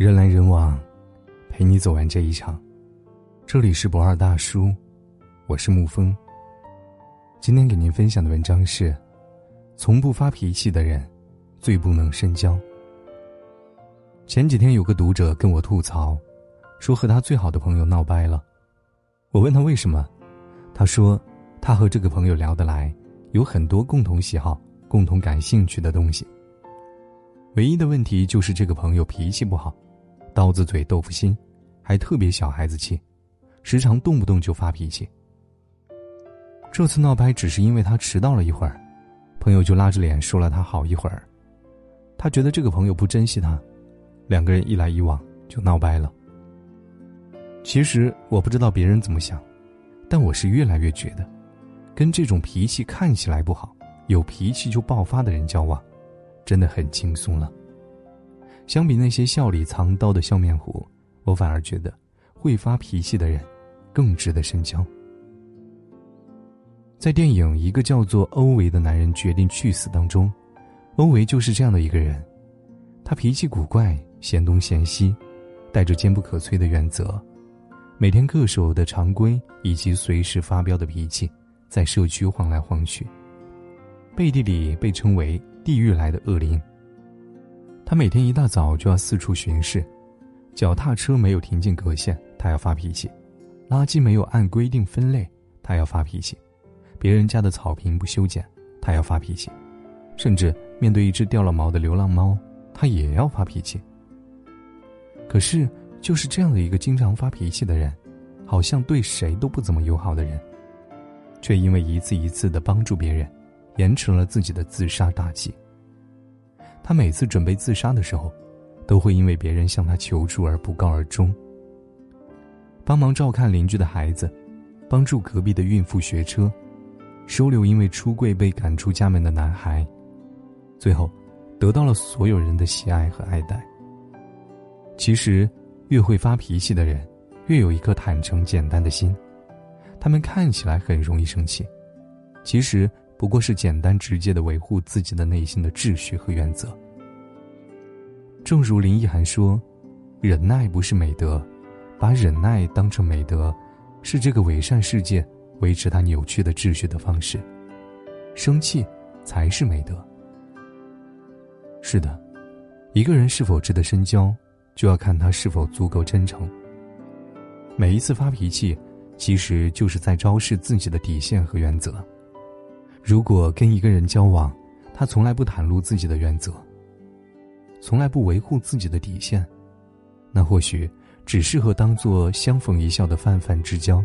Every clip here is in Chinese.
人来人往，陪你走完这一场。这里是不二大叔，我是沐风。今天给您分享的文章是：从不发脾气的人，最不能深交。前几天有个读者跟我吐槽，说和他最好的朋友闹掰了。我问他为什么，他说他和这个朋友聊得来，有很多共同喜好、共同感兴趣的东西。唯一的问题就是这个朋友脾气不好，刀子嘴豆腐心，还特别小孩子气，时常动不动就发脾气。这次闹掰只是因为他迟到了一会儿，朋友就拉着脸说了他好一会儿。他觉得这个朋友不珍惜他，两个人一来一往就闹掰了。其实我不知道别人怎么想，但我是越来越觉得，跟这种脾气看起来不好、有脾气就爆发的人交往。真的很轻松了。相比那些笑里藏刀的笑面虎，我反而觉得会发脾气的人更值得深交。在电影《一个叫做欧维的男人决定去死》当中，欧维就是这样的一个人，他脾气古怪，嫌东嫌西，带着坚不可摧的原则，每天恪守的常规以及随时发飙的脾气，在社区晃来晃去，背地里被称为。地狱来的恶灵。他每天一大早就要四处巡视，脚踏车没有停进格线，他要发脾气；垃圾没有按规定分类，他要发脾气；别人家的草坪不修剪，他要发脾气；甚至面对一只掉了毛的流浪猫，他也要发脾气。可是，就是这样的一个经常发脾气的人，好像对谁都不怎么友好的人，却因为一次一次的帮助别人。延迟了自己的自杀大计。他每次准备自杀的时候，都会因为别人向他求助而不告而终。帮忙照看邻居的孩子，帮助隔壁的孕妇学车，收留因为出柜被赶出家门的男孩，最后，得到了所有人的喜爱和爱戴。其实，越会发脾气的人，越有一颗坦诚简单的心。他们看起来很容易生气，其实。不过是简单直接的维护自己的内心的秩序和原则。正如林奕涵说：“忍耐不是美德，把忍耐当成美德，是这个伪善世界维持它扭曲的秩序的方式。生气才是美德。”是的，一个人是否值得深交，就要看他是否足够真诚。每一次发脾气，其实就是在昭示自己的底线和原则。如果跟一个人交往，他从来不袒露自己的原则，从来不维护自己的底线，那或许只适合当做相逢一笑的泛泛之交，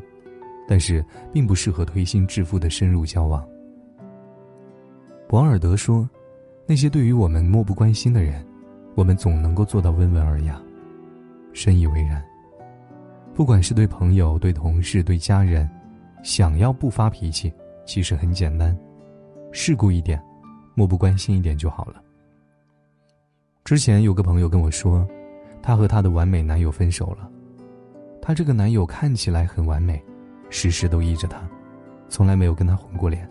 但是并不适合推心置腹的深入交往。博尔德说：“那些对于我们漠不关心的人，我们总能够做到温文尔雅。”深以为然。不管是对朋友、对同事、对家人，想要不发脾气。其实很简单，世故一点，漠不关心一点就好了。之前有个朋友跟我说，她和她的完美男友分手了。她这个男友看起来很完美，时时都依着她，从来没有跟她红过脸，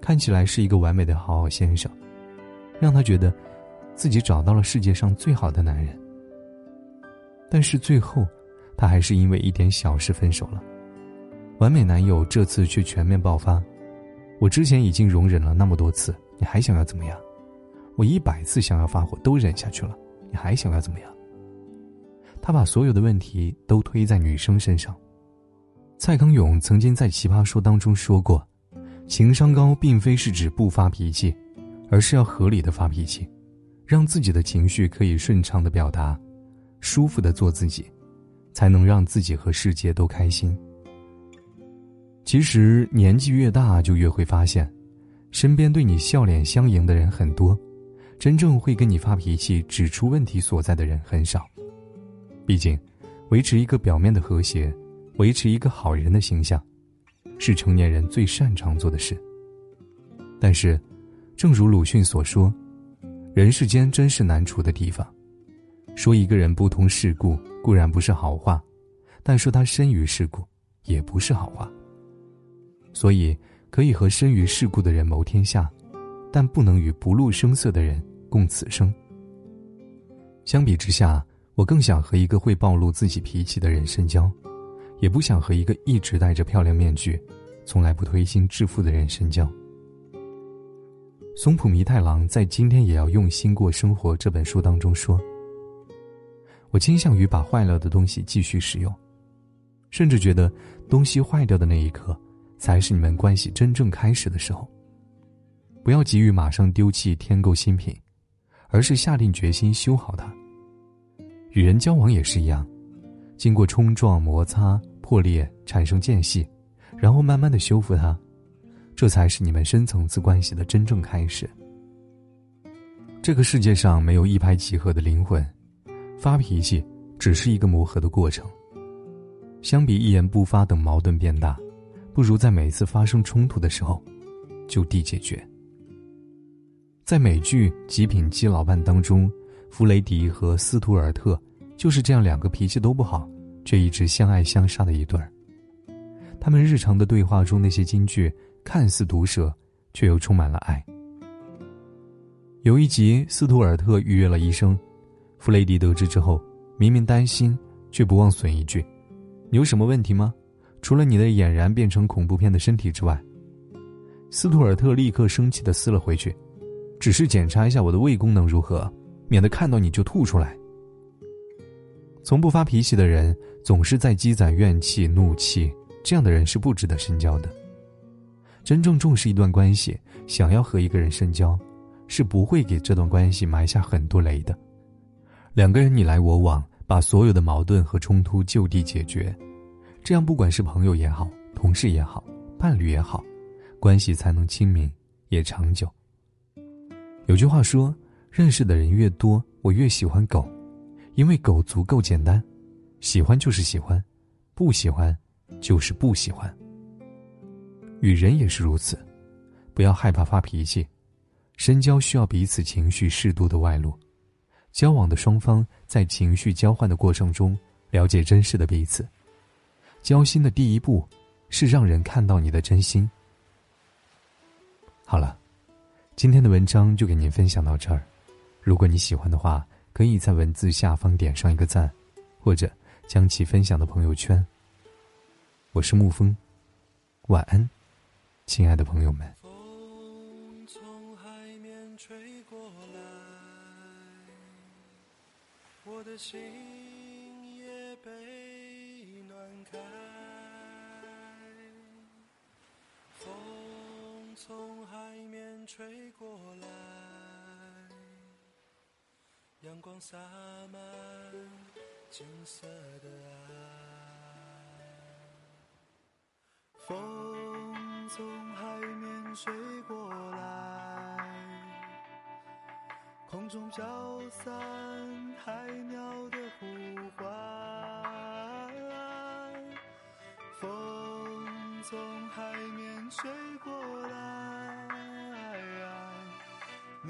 看起来是一个完美的好好先生，让她觉得自己找到了世界上最好的男人。但是最后，她还是因为一点小事分手了。完美男友这次却全面爆发，我之前已经容忍了那么多次，你还想要怎么样？我一百次想要发火都忍下去了，你还想要怎么样？他把所有的问题都推在女生身上。蔡康永曾经在《奇葩说》当中说过，情商高并非是指不发脾气，而是要合理的发脾气，让自己的情绪可以顺畅的表达，舒服的做自己，才能让自己和世界都开心。其实年纪越大，就越会发现，身边对你笑脸相迎的人很多，真正会跟你发脾气、指出问题所在的人很少。毕竟，维持一个表面的和谐，维持一个好人的形象，是成年人最擅长做的事。但是，正如鲁迅所说：“人世间真是难处的地方。说一个人不通世故固然不是好话，但说他深于世故，也不是好话。”所以，可以和身于世故的人谋天下，但不能与不露声色的人共此生。相比之下，我更想和一个会暴露自己脾气的人深交，也不想和一个一直戴着漂亮面具、从来不推心置腹的人深交。松浦弥太郎在《今天也要用心过生活》这本书当中说：“我倾向于把坏了的东西继续使用，甚至觉得东西坏掉的那一刻，才是你们关系真正开始的时候。不要急于马上丢弃添购新品，而是下定决心修好它。与人交往也是一样，经过冲撞、摩擦、破裂，产生间隙，然后慢慢的修复它。”这才是你们深层次关系的真正开始。这个世界上没有一拍即合的灵魂，发脾气只是一个磨合的过程。相比一言不发等矛盾变大，不如在每次发生冲突的时候就地解决。在美剧《极品基佬伴》当中，弗雷迪和斯图尔特就是这样两个脾气都不好，却一直相爱相杀的一对儿。他们日常的对话中那些金句。看似毒舌，却又充满了爱。有一集，斯图尔特预约了医生，弗雷迪得知之后，明明担心，却不忘损一句：“你有什么问题吗？除了你的俨然变成恐怖片的身体之外。”斯图尔特立刻生气的撕了回去：“只是检查一下我的胃功能如何，免得看到你就吐出来。”从不发脾气的人，总是在积攒怨气、怒气，这样的人是不值得深交的。真正重视一段关系，想要和一个人深交，是不会给这段关系埋下很多雷的。两个人你来我往，把所有的矛盾和冲突就地解决，这样不管是朋友也好，同事也好，伴侣也好，关系才能亲密也长久。有句话说，认识的人越多，我越喜欢狗，因为狗足够简单，喜欢就是喜欢，不喜欢就是不喜欢。与人也是如此，不要害怕发脾气。深交需要彼此情绪适度的外露，交往的双方在情绪交换的过程中了解真实的彼此。交心的第一步是让人看到你的真心。好了，今天的文章就给您分享到这儿。如果你喜欢的话，可以在文字下方点上一个赞，或者将其分享到朋友圈。我是沐风，晚安。亲爱的朋友们，风从海面吹过来，我的心从海面吹过来，阳光洒满金色的爱。风。从海面吹过来，空中飘散海鸟的呼唤。风从海面吹